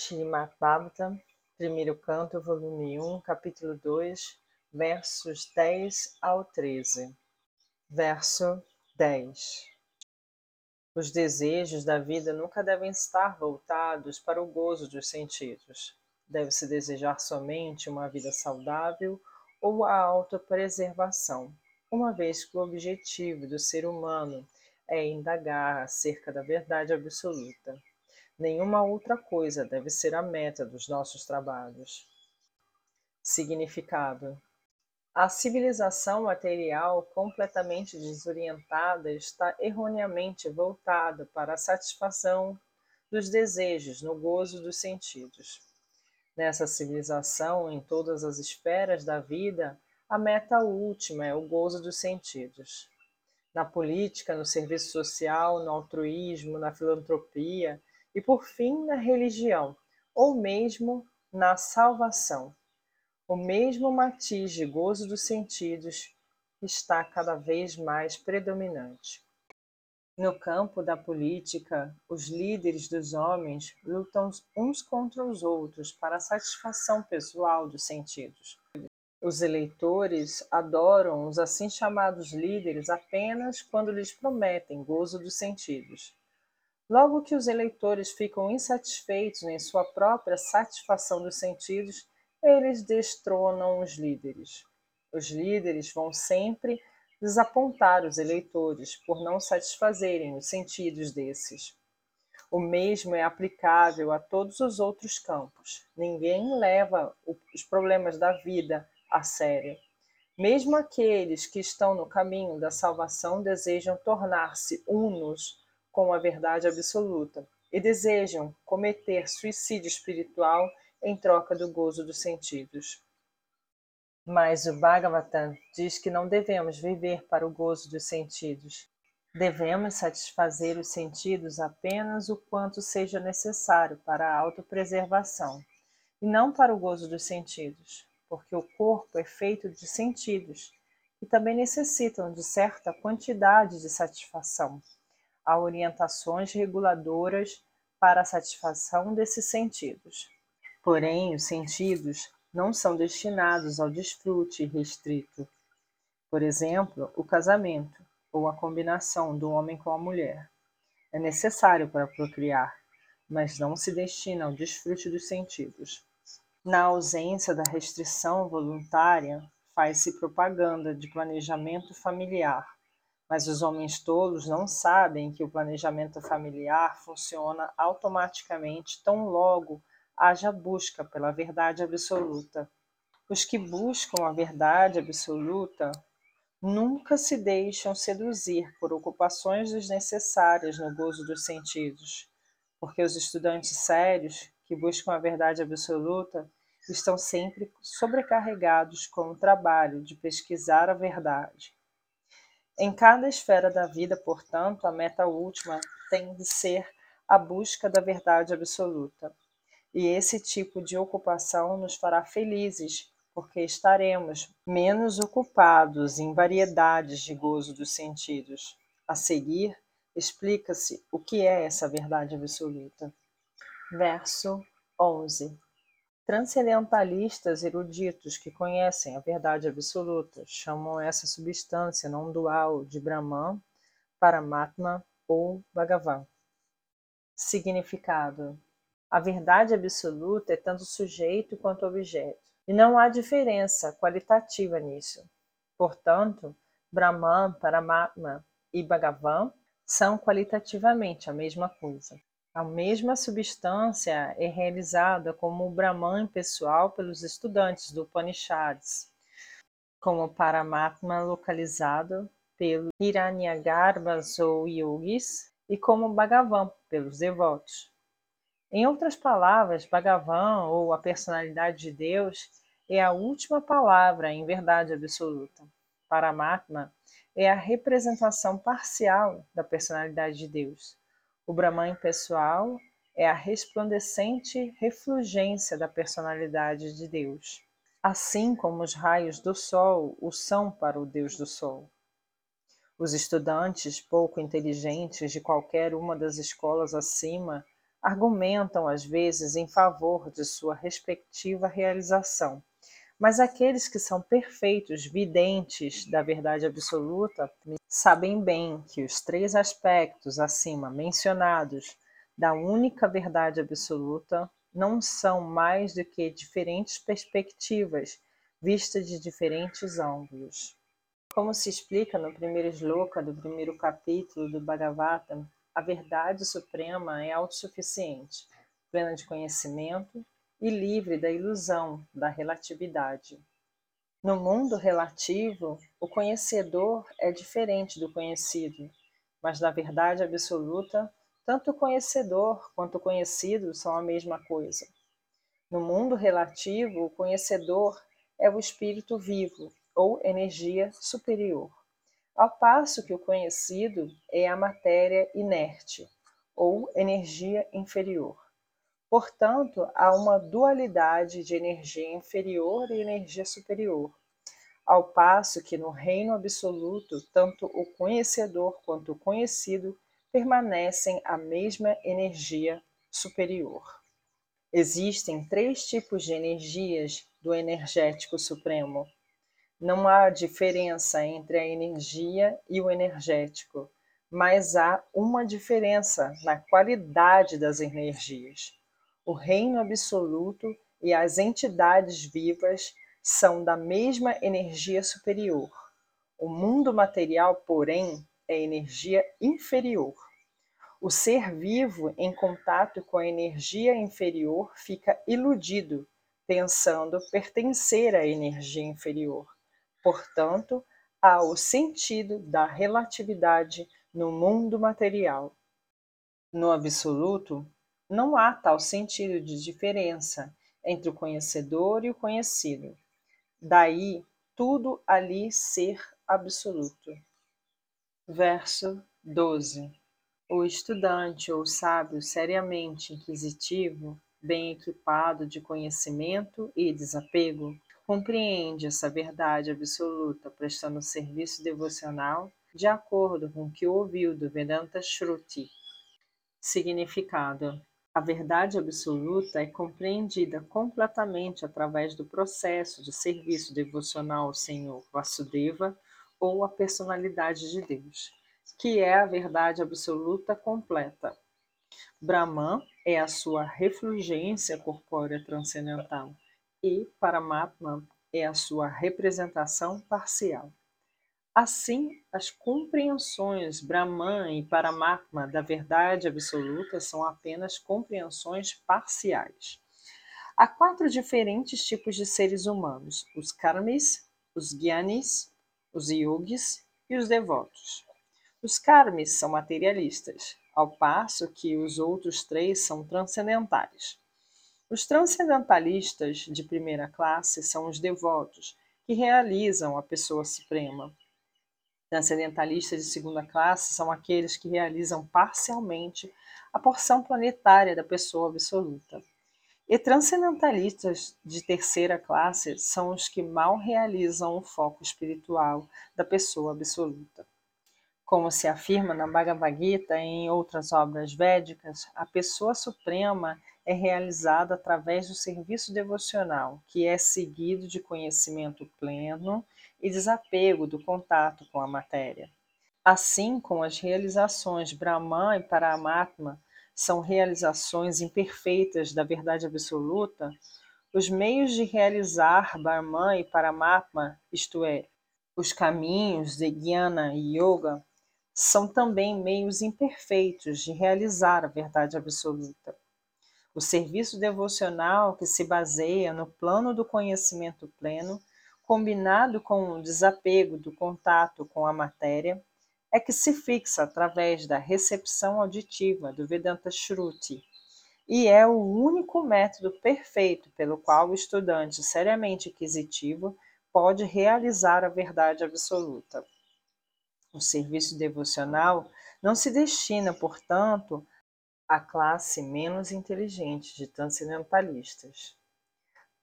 Srimad Bhagavatam, primeiro canto, volume 1, capítulo 2, versos 10 ao 13. Verso 10. Os desejos da vida nunca devem estar voltados para o gozo dos sentidos. Deve-se desejar somente uma vida saudável ou a autopreservação, uma vez que o objetivo do ser humano é indagar acerca da verdade absoluta. Nenhuma outra coisa deve ser a meta dos nossos trabalhos. Significado: A civilização material completamente desorientada está erroneamente voltada para a satisfação dos desejos no gozo dos sentidos. Nessa civilização, em todas as esferas da vida, a meta última é o gozo dos sentidos na política, no serviço social, no altruísmo, na filantropia e, por fim, na religião, ou mesmo na salvação. O mesmo matiz de gozo dos sentidos está cada vez mais predominante. No campo da política, os líderes dos homens lutam uns contra os outros para a satisfação pessoal dos sentidos. Os eleitores adoram os assim chamados líderes apenas quando lhes prometem gozo dos sentidos. Logo que os eleitores ficam insatisfeitos em sua própria satisfação dos sentidos, eles destronam os líderes. Os líderes vão sempre desapontar os eleitores por não satisfazerem os sentidos desses. O mesmo é aplicável a todos os outros campos. Ninguém leva os problemas da vida a sério. Mesmo aqueles que estão no caminho da salvação desejam tornar-se unos com a verdade absoluta e desejam cometer suicídio espiritual em troca do gozo dos sentidos. Mas o Bhagavatam diz que não devemos viver para o gozo dos sentidos. Devemos satisfazer os sentidos apenas o quanto seja necessário para a autopreservação, e não para o gozo dos sentidos porque o corpo é feito de sentidos e também necessitam de certa quantidade de satisfação. Há orientações reguladoras para a satisfação desses sentidos. Porém, os sentidos não são destinados ao desfrute restrito. Por exemplo, o casamento ou a combinação do homem com a mulher. É necessário para procriar, mas não se destina ao desfrute dos sentidos. Na ausência da restrição voluntária, faz-se propaganda de planejamento familiar, mas os homens tolos não sabem que o planejamento familiar funciona automaticamente tão logo haja busca pela verdade absoluta. Os que buscam a verdade absoluta nunca se deixam seduzir por ocupações desnecessárias no gozo dos sentidos, porque os estudantes sérios que buscam a verdade absoluta estão sempre sobrecarregados com o trabalho de pesquisar a verdade. Em cada esfera da vida, portanto, a meta última tem de ser a busca da verdade absoluta. E esse tipo de ocupação nos fará felizes, porque estaremos menos ocupados em variedades de gozo dos sentidos. A seguir, explica-se o que é essa verdade absoluta. Verso 11. Transcendentalistas eruditos que conhecem a verdade absoluta chamam essa substância não dual de Brahman, Paramatma ou Bhagavan. Significado: A verdade absoluta é tanto sujeito quanto objeto, e não há diferença qualitativa nisso. Portanto, Brahman, Paramatma e Bhagavan são qualitativamente a mesma coisa. A mesma substância é realizada como Brahman pessoal pelos estudantes do Upanishads, como Paramatma localizado pelo Hiranyagarbhas ou yogis e como Bhagavan pelos devotos. Em outras palavras, Bhagavan ou a personalidade de Deus é a última palavra em verdade absoluta. Paramatma é a representação parcial da personalidade de Deus o Brahman pessoal é a resplandecente refulgência da personalidade de Deus, assim como os raios do sol o são para o Deus do Sol. Os estudantes pouco inteligentes de qualquer uma das escolas acima argumentam às vezes em favor de sua respectiva realização. Mas aqueles que são perfeitos videntes da verdade absoluta sabem bem que os três aspectos acima mencionados da única verdade absoluta não são mais do que diferentes perspectivas vistas de diferentes ângulos. Como se explica no primeiro sloka do primeiro capítulo do Bhagavatam, a verdade suprema é autossuficiente, plena de conhecimento e livre da ilusão da relatividade. No mundo relativo, o conhecedor é diferente do conhecido, mas na verdade absoluta, tanto o conhecedor quanto o conhecido são a mesma coisa. No mundo relativo, o conhecedor é o espírito vivo ou energia superior, ao passo que o conhecido é a matéria inerte ou energia inferior. Portanto, há uma dualidade de energia inferior e energia superior, ao passo que no reino absoluto, tanto o conhecedor quanto o conhecido permanecem a mesma energia superior. Existem três tipos de energias do energético supremo. Não há diferença entre a energia e o energético, mas há uma diferença na qualidade das energias o reino absoluto e as entidades vivas são da mesma energia superior. O mundo material, porém, é energia inferior. O ser vivo em contato com a energia inferior fica iludido, pensando pertencer à energia inferior. Portanto, há o sentido da relatividade no mundo material. No absoluto, não há tal sentido de diferença entre o conhecedor e o conhecido. Daí tudo ali ser absoluto. Verso 12. O estudante ou sábio seriamente inquisitivo, bem equipado de conhecimento e desapego, compreende essa verdade absoluta prestando serviço devocional de acordo com o que ouviu do Vedanta Shruti. Significado: a verdade absoluta é compreendida completamente através do processo de serviço devocional ao Senhor Vasudeva ou à personalidade de Deus, que é a verdade absoluta completa. Brahman é a sua refulgência corpórea transcendental e Paramatma é a sua representação parcial. Assim, as compreensões Brahman e Paramatma da verdade absoluta são apenas compreensões parciais. Há quatro diferentes tipos de seres humanos: os karmis, os gyanis, os yogis e os devotos. Os karmis são materialistas, ao passo que os outros três são transcendentais. Os transcendentalistas de primeira classe são os devotos, que realizam a pessoa suprema, Transcendentalistas de segunda classe são aqueles que realizam parcialmente a porção planetária da pessoa absoluta. E transcendentalistas de terceira classe são os que mal realizam o foco espiritual da pessoa absoluta. Como se afirma na Bhagavad Gita e em outras obras védicas, a pessoa suprema é realizada através do serviço devocional, que é seguido de conhecimento pleno e desapego do contato com a matéria. Assim como as realizações Brahman e Paramatma são realizações imperfeitas da verdade absoluta, os meios de realizar Brahman e Paramatma, isto é, os caminhos de Jnana e Yoga, são também meios imperfeitos de realizar a verdade absoluta. O serviço devocional que se baseia no plano do conhecimento pleno combinado com o desapego do contato com a matéria, é que se fixa através da recepção auditiva do Vedanta Shruti, e é o único método perfeito pelo qual o estudante seriamente inquisitivo pode realizar a verdade absoluta. O serviço devocional não se destina, portanto, à classe menos inteligente de transcendentalistas.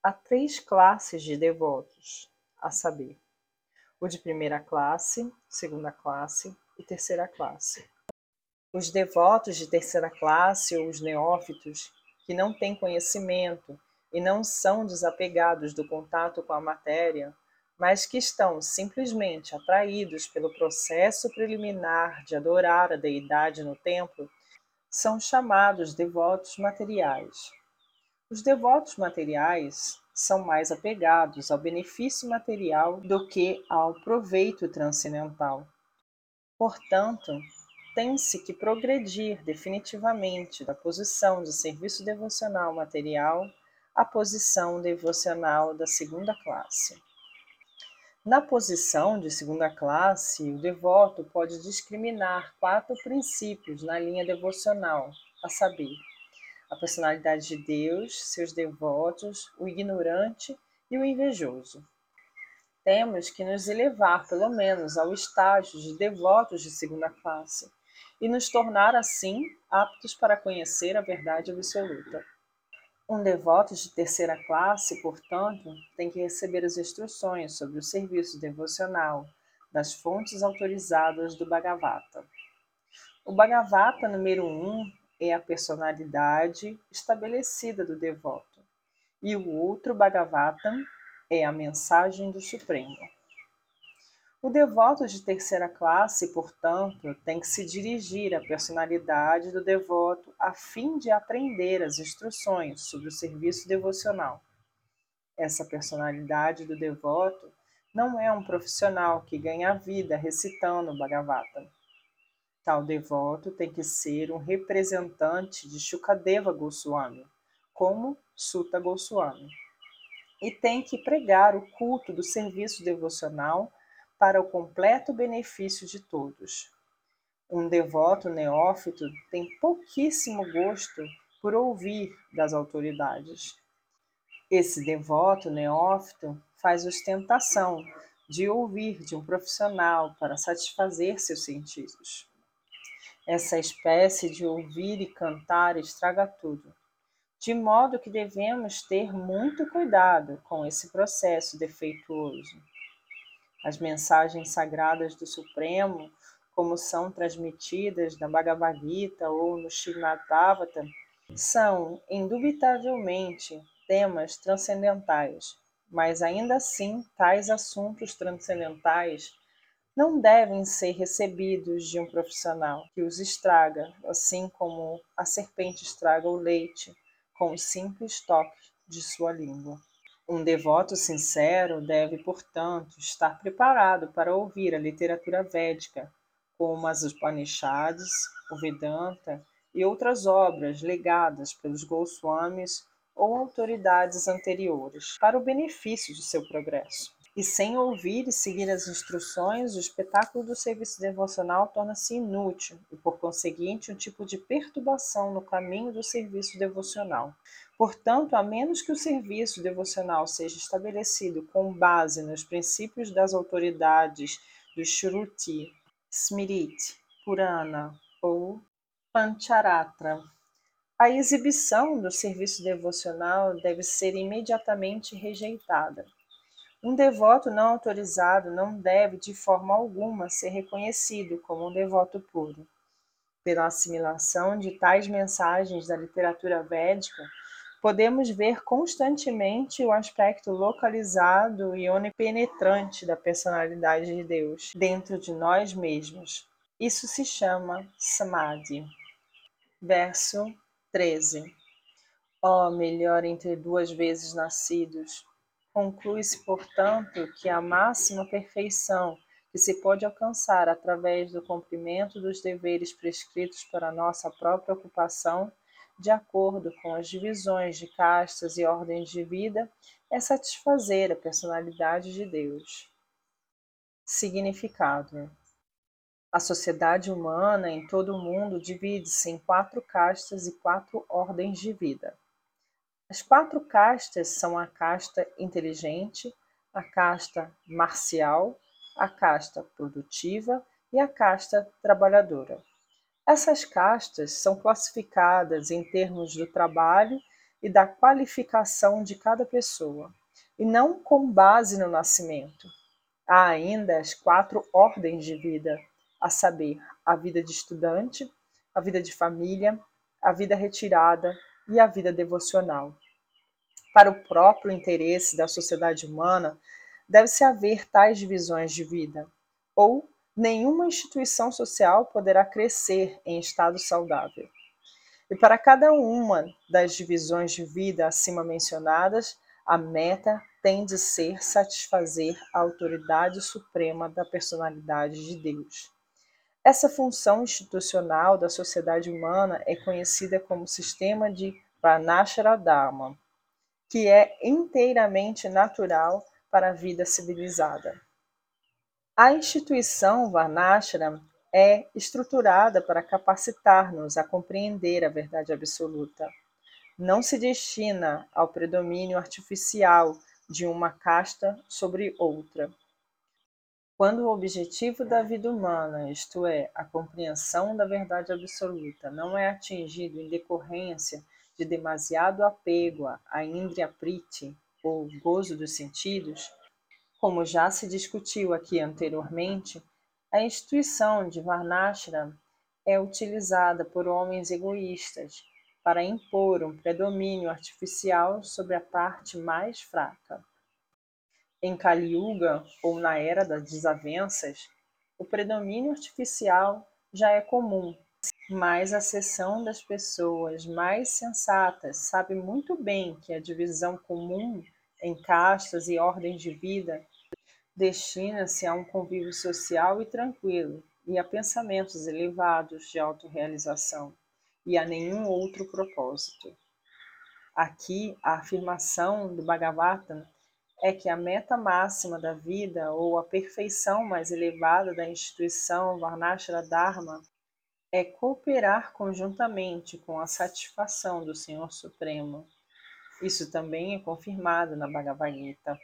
Há três classes de devotos, a saber, o de primeira classe, segunda classe e terceira classe. Os devotos de terceira classe ou os neófitos, que não têm conhecimento e não são desapegados do contato com a matéria, mas que estão simplesmente atraídos pelo processo preliminar de adorar a deidade no templo, são chamados devotos materiais. Os devotos materiais são mais apegados ao benefício material do que ao proveito transcendental. Portanto, tem-se que progredir definitivamente da posição de serviço devocional material à posição devocional da segunda classe. Na posição de segunda classe, o devoto pode discriminar quatro princípios na linha devocional, a saber, a personalidade de Deus, seus devotos, o ignorante e o invejoso. Temos que nos elevar, pelo menos, ao estágio de devotos de segunda classe e nos tornar, assim, aptos para conhecer a verdade absoluta. Um devoto de terceira classe, portanto, tem que receber as instruções sobre o serviço devocional das fontes autorizadas do Bhagavata. O Bhagavata número 1 um é a personalidade estabelecida do devoto, e o outro Bhagavatam é a mensagem do Supremo. O devoto de terceira classe, portanto, tem que se dirigir à personalidade do devoto a fim de aprender as instruções sobre o serviço devocional. Essa personalidade do devoto não é um profissional que ganha vida recitando o Bhagavatam. Tal devoto tem que ser um representante de Shukadeva Goswami, como Sutta Goswami, e tem que pregar o culto do serviço devocional para o completo benefício de todos. Um devoto neófito tem pouquíssimo gosto por ouvir das autoridades. Esse devoto neófito faz ostentação de ouvir de um profissional para satisfazer seus sentidos. Essa espécie de ouvir e cantar estraga tudo, de modo que devemos ter muito cuidado com esse processo defeituoso. As mensagens sagradas do Supremo, como são transmitidas na Bhagavad Gita ou no Srimad Bhagavatam, são indubitavelmente temas transcendentais, mas ainda assim tais assuntos transcendentais não devem ser recebidos de um profissional que os estraga, assim como a serpente estraga o leite com o simples toque de sua língua. Um devoto sincero deve, portanto, estar preparado para ouvir a literatura védica, como as Upanishads, o Vedanta e outras obras legadas pelos Goswamis ou autoridades anteriores, para o benefício de seu progresso. E sem ouvir e seguir as instruções, o espetáculo do serviço devocional torna-se inútil e, por conseguinte, um tipo de perturbação no caminho do serviço devocional. Portanto, a menos que o serviço devocional seja estabelecido com base nos princípios das autoridades do Shruti, Smriti, Purana ou Pancharatra, a exibição do serviço devocional deve ser imediatamente rejeitada. Um devoto não autorizado não deve, de forma alguma, ser reconhecido como um devoto puro. Pela assimilação de tais mensagens da literatura védica, podemos ver constantemente o aspecto localizado e onipenetrante da personalidade de Deus dentro de nós mesmos. Isso se chama Samadhi. Verso 13. Ó oh, melhor entre duas vezes nascidos, conclui-se, portanto, que a máxima perfeição que se pode alcançar através do cumprimento dos deveres prescritos para nossa própria ocupação de acordo com as divisões de castas e ordens de vida, é satisfazer a personalidade de Deus. Significado: A sociedade humana em todo o mundo divide-se em quatro castas e quatro ordens de vida. As quatro castas são a casta inteligente, a casta marcial, a casta produtiva e a casta trabalhadora. Essas castas são classificadas em termos do trabalho e da qualificação de cada pessoa, e não com base no nascimento. Há ainda as quatro ordens de vida, a saber, a vida de estudante, a vida de família, a vida retirada e a vida devocional. Para o próprio interesse da sociedade humana, deve-se haver tais divisões de vida, ou nenhuma instituição social poderá crescer em estado saudável. E para cada uma das divisões de vida acima mencionadas, a meta tem de ser satisfazer a autoridade suprema da personalidade de Deus. Essa função institucional da sociedade humana é conhecida como sistema de Varnashara Dharma, que é inteiramente natural para a vida civilizada. A instituição Varnashram é estruturada para capacitar-nos a compreender a verdade absoluta. Não se destina ao predomínio artificial de uma casta sobre outra. Quando o objetivo da vida humana, isto é, a compreensão da verdade absoluta, não é atingido em decorrência de demasiado apego à Indriya Priti, ou gozo dos sentidos, como já se discutiu aqui anteriormente, a instituição de Varnashram é utilizada por homens egoístas para impor um predomínio artificial sobre a parte mais fraca. Em Kali Yuga, ou na Era das Desavenças, o predomínio artificial já é comum, mas a seção das pessoas mais sensatas sabe muito bem que a divisão comum em castas e ordens de vida destina-se a um convívio social e tranquilo e a pensamentos elevados de autorrealização e a nenhum outro propósito. Aqui, a afirmação do Bhagavatam é que a meta máxima da vida ou a perfeição mais elevada da instituição Varnashra Dharma é cooperar conjuntamente com a satisfação do Senhor Supremo. Isso também é confirmado na Bhagavad Gita.